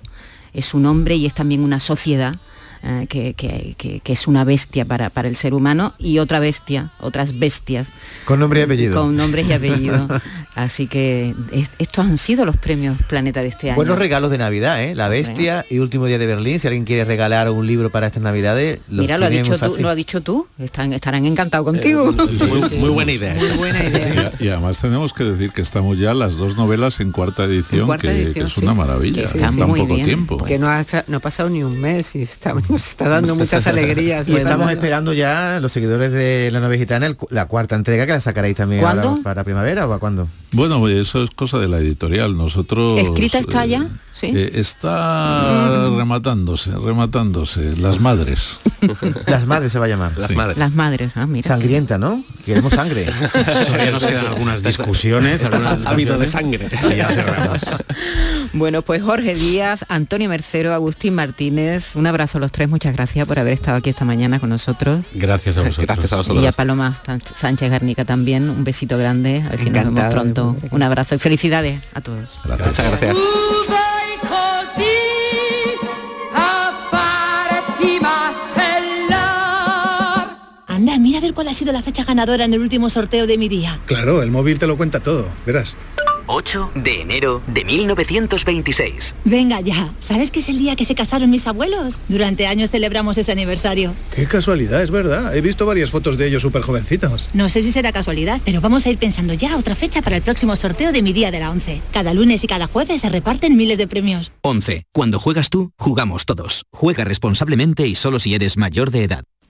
es un hombre y es también una sociedad eh, que, que- que- que es una bestia para, para el ser humano y otra bestia, otras bestias. Con nombre y apellido. Con nombres y apellidos. Así que es- estos han sido los premios Planeta de este año. Buenos regalos de Navidad, ¿eh? La Bestia y Último Día de Berlín. Si alguien quiere regalar un libro para estas Navidades, los Mira, lo ha dicho tú, lo ha dicho tú. Están, estarán encantados contigo. muy- muy buena idea. Muy buena idea. Y, y además tenemos que decir que estamos ya las dos novelas en cuarta edición, En cuarta que, edición, que es sí. una maravilla. Que está está un muy poco bien, tiempo. Que no ha, no ha pasado ni un mes y está, nos está dando muchas alegrías. Y estamos esperando ya los seguidores de la novia gitana el la cuarta entrega que la sacaréis también para primavera o a cuándo. Bueno, eso es cosa de la editorial. Nosotros ¿Escrita está eh, ya? Sí. eh, está rematándose, rematándose. Las madres. Las madres se va a llamar. Las Sí. madres. Las madres, ah, mira. Sangrienta, ¿no? Queremos sangre. Todavía nos quedan algunas discusiones. Algunas de sangre. y. Bueno, pues Jorge Díaz, Antonio Mercero, Agustín Martínez, un abrazo a los tres, muchas gracias por haber estado aquí esta mañana con nosotros. Gracias a vosotros. Gracias a Y vosotros. a Paloma Sánchez Garnica también, un besito grande, a ver si nos vemos Encantada, pronto. Un abrazo y felicidades a todos. Muchas gracias. Anda, mira a ver cuál ha sido la fecha ganadora en el último sorteo de mi día. Claro, el móvil te lo cuenta todo, verás. 8 de enero de 1926. Venga ya, ¿sabes que es el día que se casaron mis abuelos? Durante años celebramos ese aniversario. Qué casualidad, es verdad. He visto varias fotos de ellos súper jovencitos. No sé si será casualidad, pero vamos a ir pensando ya otra fecha para el próximo sorteo de mi día de la 11. Cada lunes y cada jueves se reparten miles de premios. 11. Cuando juegas tú, jugamos todos. Juega responsablemente y solo si eres mayor de edad.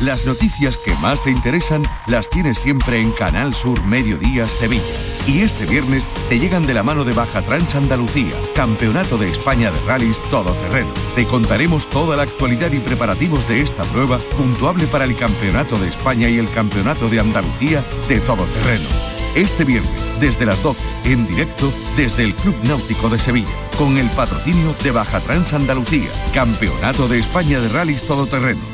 Las noticias que más te interesan las tienes siempre en Canal Sur Mediodía Sevilla. Y este viernes te llegan de la mano de Baja Trans Andalucía, Campeonato de España de Rallys Todoterreno. Te contaremos toda la actualidad y preparativos de esta prueba, puntuable para el Campeonato de España y el Campeonato de Andalucía de Todoterreno. Este viernes, desde las 12, en directo desde el Club Náutico de Sevilla, con el patrocinio de Baja Trans Andalucía, Campeonato de España de Rallys Todoterreno.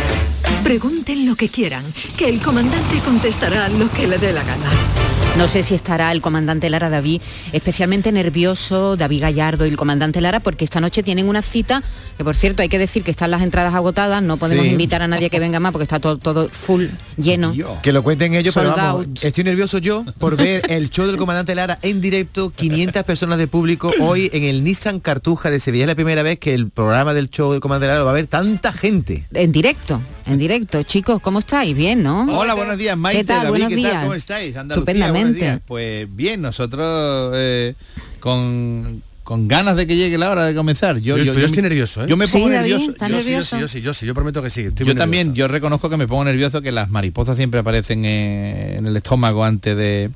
Pregunten lo que quieran, que el comandante contestará lo que le dé la gana. No sé si estará el comandante Lara David especialmente nervioso, David Gallardo y el comandante Lara, porque esta noche tienen una cita, que por cierto hay que decir que están las entradas agotadas, no podemos Sí. invitar a nadie que venga más porque está todo, todo full, lleno. Que lo cuenten ellos, pero vamos, out. estoy nervioso yo por ver el show del comandante Lara en directo, 500 personas de público hoy en el Nissan Cartuja de Sevilla. Es la primera vez que el programa del show del comandante Lara lo va a ver tanta gente. En directo, en directo. Chicos, ¿cómo estáis? Bien, ¿no? Hola, buenos días, Maite, ¿Qué tal? David, buenos ¿qué días. tal? ¿Cómo estáis? Andalucía, Estupendamente. buenos días. Pues bien, nosotros eh, con con ganas de que llegue la hora de comenzar. Yo, Yo- yo, yo estoy nervioso, ¿eh? Yo me Sí, pongo David, nervioso. ¿estás Yo sí, yo nervioso? sí, yo sí, yo sí, yo prometo que sí. estoy yo también, yo reconozco que me pongo nervioso que las mariposas siempre aparecen eh, en el estómago antes de,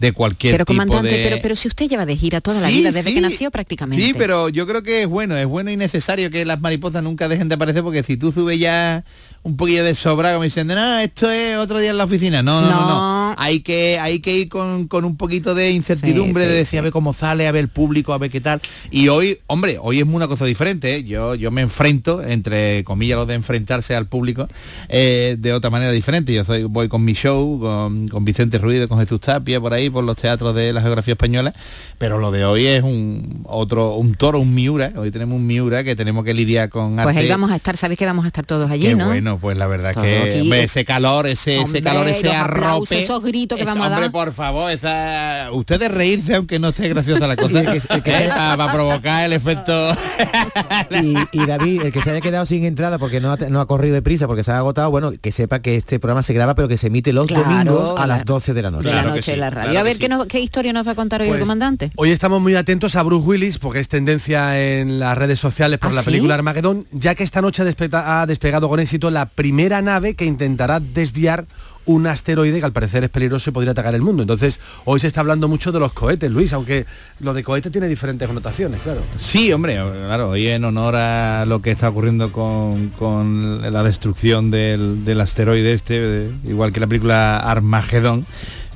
de cualquier Pero tipo comandante, de... pero, pero si usted lleva de gira toda la vida, desde sí. que nació prácticamente. Sí, pero yo creo que es bueno, es bueno y necesario que las mariposas nunca dejen de aparecer porque si tú subes ya un poquillo de sobra como diciendo, no, esto es otro día en la oficina. No, no, no, no. Hay que, hay que ir con, con un poquito de incertidumbre, Sí, de decir a ver cómo sale, a ver el público, a ver qué tal. Y hoy, hombre, hoy es una cosa diferente. ¿eh? Yo, yo me enfrento, entre comillas, lo de enfrentarse al público, eh, de otra manera diferente. Yo soy, voy con mi show, con, con Vicente Ruido, con Jesús Tapia, por ahí, por los teatros de la geografía española. Pero lo de hoy es un otro, un toro, un miura. Hoy tenemos un miura que tenemos que lidiar con Pues ahí vamos a estar, sabéis que vamos a estar todos allí, Qué ¿no? bueno, pues la verdad Todo que hombre, ese calor, ese, ese calor, ese aplausos, arrope. esos gritos que ese- vamos a hombre, dar. por favor, esa, ustedes reírse aunque no esté graciosa la cosa. ¿eh? para, provocar el efecto. y, y David, el que se haya quedado sin entrada porque no ha, no ha corrido de prisa, porque se ha agotado, bueno, que sepa que este programa se graba, pero que se emite los Claro, domingos a claro. las 12 de la noche. de la noche en la radio. A ver, ¿qué, nos- ¿qué historia nos va a contar hoy el Pues, comandante? Hoy estamos muy atentos a Bruce Willis porque es tendencia en las redes sociales por ¿Ah, la sí? película Armagedón, ya que esta noche ha, despe- ha despegado con éxito la primera nave que intentará desviar un asteroide que al parecer es peligroso y podría atacar el mundo. Entonces, hoy se está hablando mucho de los cohetes, Luis, aunque lo de cohete tiene diferentes connotaciones, claro. Sí, hombre, claro, hoy en honor a lo que está ocurriendo con, con la destrucción del, del asteroide este, de- igual que la película Armagedón,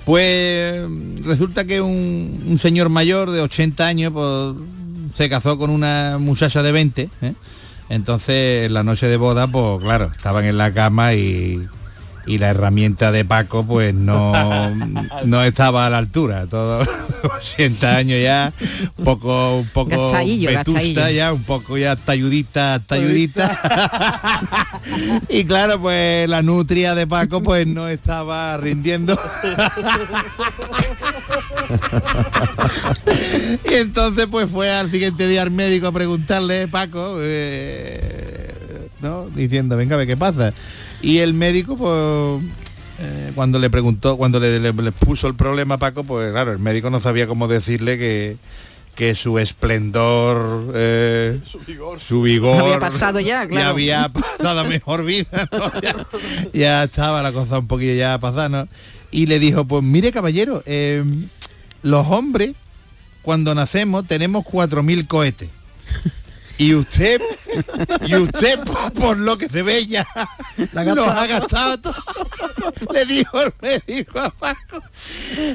pues resulta que un, un señor mayor de 80 años pues, se casó con una muchacha de 20. ¿eh? Entonces, la noche de boda, pues claro, estaban en la cama y, y la herramienta de Paco pues no, no estaba a la altura. Todo 80 años ya, un poco, un poco vetusta ya, un poco ya talludita, talludita. y claro, pues la nutria de Paco pues no estaba rindiendo. y entonces pues fue al siguiente día al médico a preguntarle, Paco, eh, ¿no? Diciendo, venga, a ver qué pasa. Y el médico, pues, eh, cuando le preguntó, cuando le, le- le puso el problema a Paco, pues claro, el médico no sabía cómo decirle que, que su esplendor, eh, su vigor, Había pasado ya, claro. había pasado a mejor vida, ¿no? ya, ya estaba la cosa un poquillo ya pasada, ¿no? Y le dijo, pues mire caballero, eh, los hombres cuando nacemos tenemos 4.000 cohetes. Y usted, y usted por, lo que se ve ya, los ha gastado todo. Le dijo el médico a Paco.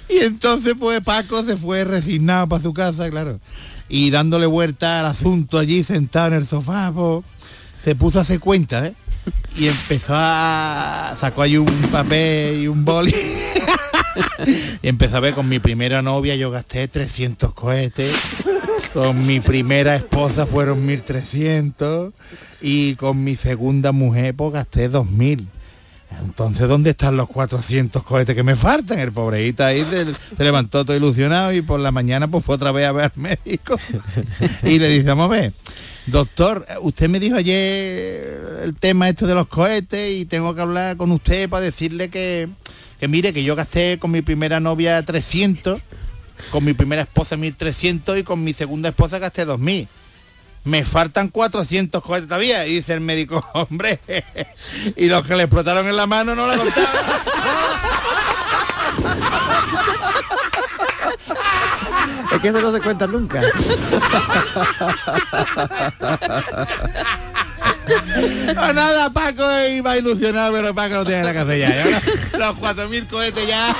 Y entonces pues Paco se fue resignado para su casa, claro. Y dándole vuelta al asunto allí sentado en el sofá, pues, se puso a hacer cuenta, ¿eh? Y empezó a... sacó ahí un papel y un boli. y empezó a ver con mi primera novia yo gasté 300 cohetes. Con mi primera esposa fueron 1300 y con mi segunda mujer pues gasté 2000. Entonces, ¿dónde están los 400 cohetes que me faltan? El pobreíta ahí se, levantó todo ilusionado y por la mañana pues fue otra vez a ver al médico. y le dice, vamos a ver, doctor, usted me dijo ayer el tema esto de los cohetes y tengo que hablar con usted para decirle que, que mire, que yo gasté con mi primera novia 300, con mi primera esposa 1300 y con mi segunda esposa gasté 2000 me faltan 400 cohetes todavía. Y dice el médico, hombre, y los que le explotaron en la mano no la contaban. Es que eso no se cuenta nunca. No, nada, Paco iba ilusionado, pero Paco no tiene la casa ya. Los 4.000 cohetes ya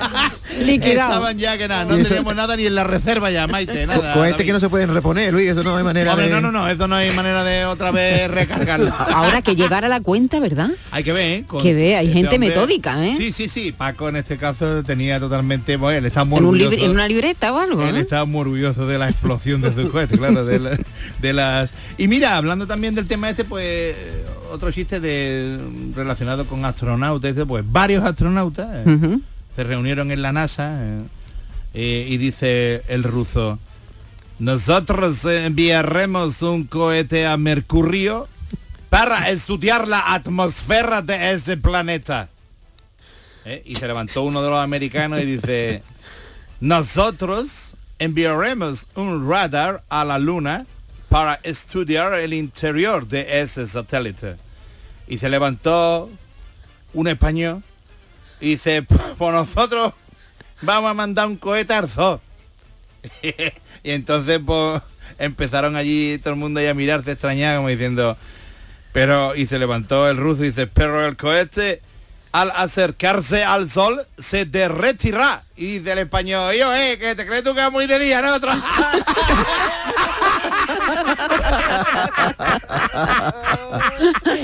Liquidado. estaban ya que nada, no eso- teníamos nada ni en la reserva ya, Maite, nada. Co- cohetes David. que no se pueden reponer, Luis, eso no hay manera Hombre, de... no, no, no, esto no hay manera de otra vez recargarlo. Ahora que llevar a la cuenta, ¿verdad? Hay que ver, ¿eh? Con Que ve, hay este gente hombre- metódica, ¿eh? Sí, sí, sí. Paco en este caso tenía totalmente, bueno, él está muy En, un orgulloso. libre- en una libreta o algo. Él ¿no? estaba muy orgulloso de la explosión de sus cohetes, claro, de, la- de las... Y mira, hablando también del tema este, pues otro chiste de relacionado con astronautas, pues varios astronautas eh, se reunieron en la NASA eh, eh, y dice el ruso, nosotros enviaremos un cohete a Mercurio para estudiar la atmósfera de ese planeta. ¿Eh? Y se levantó uno de los americanos y dice, nosotros enviaremos un radar a la Luna para estudiar el interior de ese satélite. Y se levantó un español y dice, por nosotros vamos a mandar un cohete al zoo. y entonces pues empezaron allí todo el mundo ahí a mirarse extrañado como diciendo, pero y se levantó el ruso y dice, pero el cohete al acercarse al sol se derretirá. Y dice el español, yo, eh, que te crees tú que es muy de día, ¿no? Otro-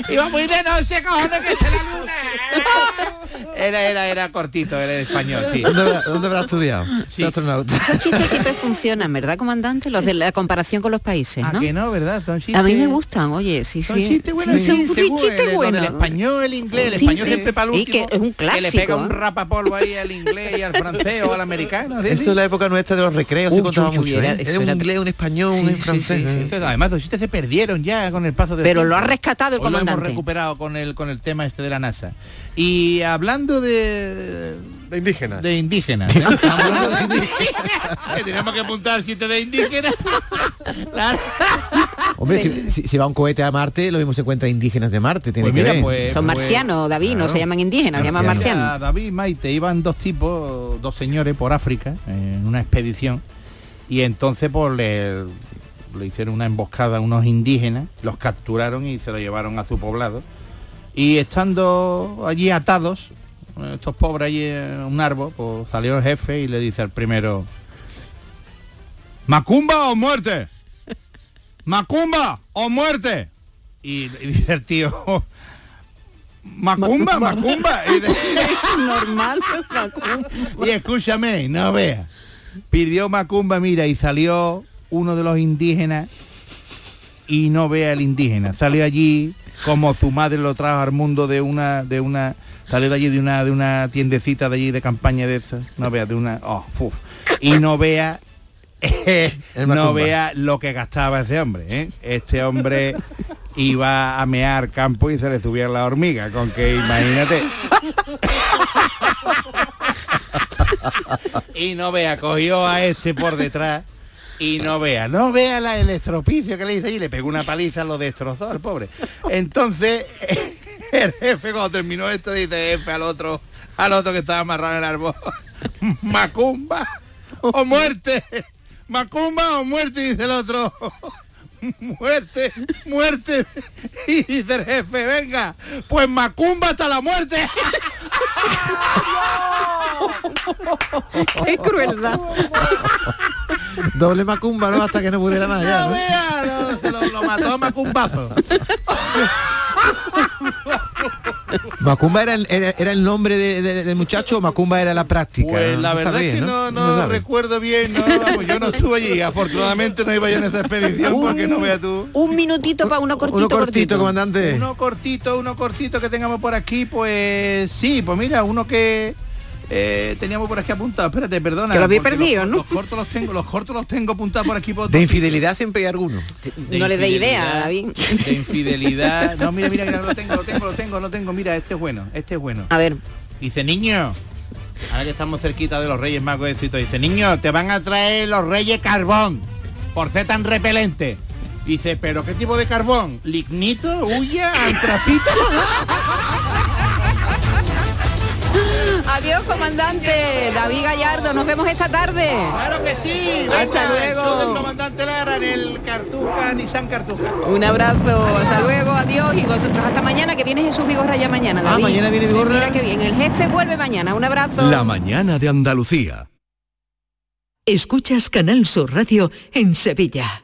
Iba muy de noche, cojones, que esté la luna. Era, era, era cortito, era español, sí. ¿Dónde, habrá- dónde habrá estudiado? Astronauta. Esos chistes siempre funcionan, ¿verdad, comandante? Los de la comparación con los países, Ah, ¿no? que no, ¿verdad? Son chistes... A mí me gustan, oye, sí, Son sí. chistes buenos, Sí, sí, sí, chistes el- buenos. del español, el inglés, el Sí, español sí. siempre para el Y que es un Que le pega clásico. un rapapolvo ahí al inglés y al francés o al americano. ¿sí? Eso es la época nuestra de los recreos, se contaba mucho. era- ¿eh? Era un inglés, un español, Sí, un francés. sí, ¿eh? Además, los chistes se perdieron ya con el paso del Pero lo ha rescatado el Hoy Lo hemos comandante. recuperado con el con el tema este de la NASA. Y hablando de de indígenas. de indígenas, ¿eh? Hablando de indígenas. Que tenemos que apuntar chistes de indígenas. Claro. Hombre, si, si- si va un cohete a Marte, lo mismo se encuentra indígenas de Marte. Tiene Pues que mira, ver. pues- Son pues- marcianos, David, no se llaman indígenas, se llaman Marciano. marcianos. David y Maite iban dos tipos, dos señores por África en una expedición y entonces pues le, le hicieron una emboscada a unos indígenas, los capturaron y se lo llevaron a su poblado. Y estando allí atados, estos pobres allí en un árbol, pues salió el jefe y le dice al primero, ¿Macumba o muerte? ¿Macumba o muerte? Y, y dice el tío, Macumba, Macumba. Y, de- Normal. y escúchame, no veas. Pidió Macumba, mira, y salió uno de los indígenas y no vea el indígena. Salió allí como su madre lo trajo al mundo de una, de una, salió de allí de una, de una tiendecita de allí de campaña de esas. No vea, de una, oh, fuf. Y no vea no vea lo que gastaba ese hombre. ¿eh? Este hombre iba a mear campo y se le subía la hormiga, con que imagínate. y no vea, cogió a este por detrás y no vea, no vea la, el estropicio que le hice y le pegó una paliza, lo destrozó al pobre. Entonces, el jefe cuando terminó esto dice jefe al otro, al otro que estaba amarrado en el árbol, Macumba o muerte, Macumba o muerte, dice el otro. Muerte, muerte. Y dice el jefe, venga, pues Macumba hasta la muerte. Qué crueldad. Doble macumba, ¿no? Hasta que no pudiera más. ya, No ¿no? vea, no, se lo, lo mató a Macumbazo. ¿Macumba era el, era, era el nombre de- de- del muchacho o Macumba era la práctica? Pues la verdad es que no, no recuerdo bien, no, vamos, yo no estuve allí, afortunadamente no iba yo en esa expedición porque no veas tú. Un minutito para uno cortito, Uno cortito, comandante. Uno cortito, uno cortito que tengamos por aquí, pues sí, pues mira, uno que eh, teníamos por aquí apuntado, espérate, perdona. Que lo había perdido, los, ¿no? Los cortos los tengo, los cortos los tengo apuntados por aquí por De infidelidad siempre hay alguno. de no le dé idea, David. De infidelidad. No, mira, mira, que lo tengo, lo tengo, lo tengo, lo tengo. Mira, este es bueno, este es bueno. A ver. Dice, niño, ahora que estamos cerquita de los Reyes Magos de Cito, dice, niño, te van a traer los Reyes carbón, por ser tan repelente. Dice, ¿pero qué tipo de carbón? ¿Lignito? ¿Huya? ¿Antracito? Adiós, comandante. David Gallardo, nos vemos esta tarde. Claro que sí. Hasta venga, el show del luego. comandante Lara en el Cartuja, Nissan Cartuja. Un abrazo, hasta luego, adiós y vosotros hasta mañana que viene Jesús Vigorra ya mañana, Ah, mañana viene Vigorra. Mira que bien, el jefe vuelve mañana, un abrazo. La mañana de Andalucía. Escuchas Canal Sur Radio en Sevilla.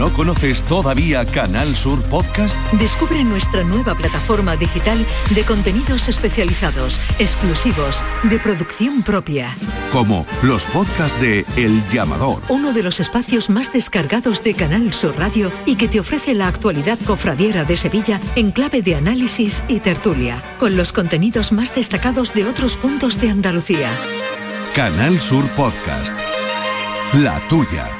¿No conoces todavía Canal Sur Podcast? Descubre nuestra nueva plataforma digital de contenidos especializados, exclusivos, de producción propia. Como los podcasts de El Llamador, Uno de los espacios más descargados de Canal Sur Radio y que te ofrece la actualidad cofradiera de Sevilla en clave de análisis y tertulia, con los contenidos más destacados de otros puntos de Andalucía. Canal Sur Podcast. La tuya.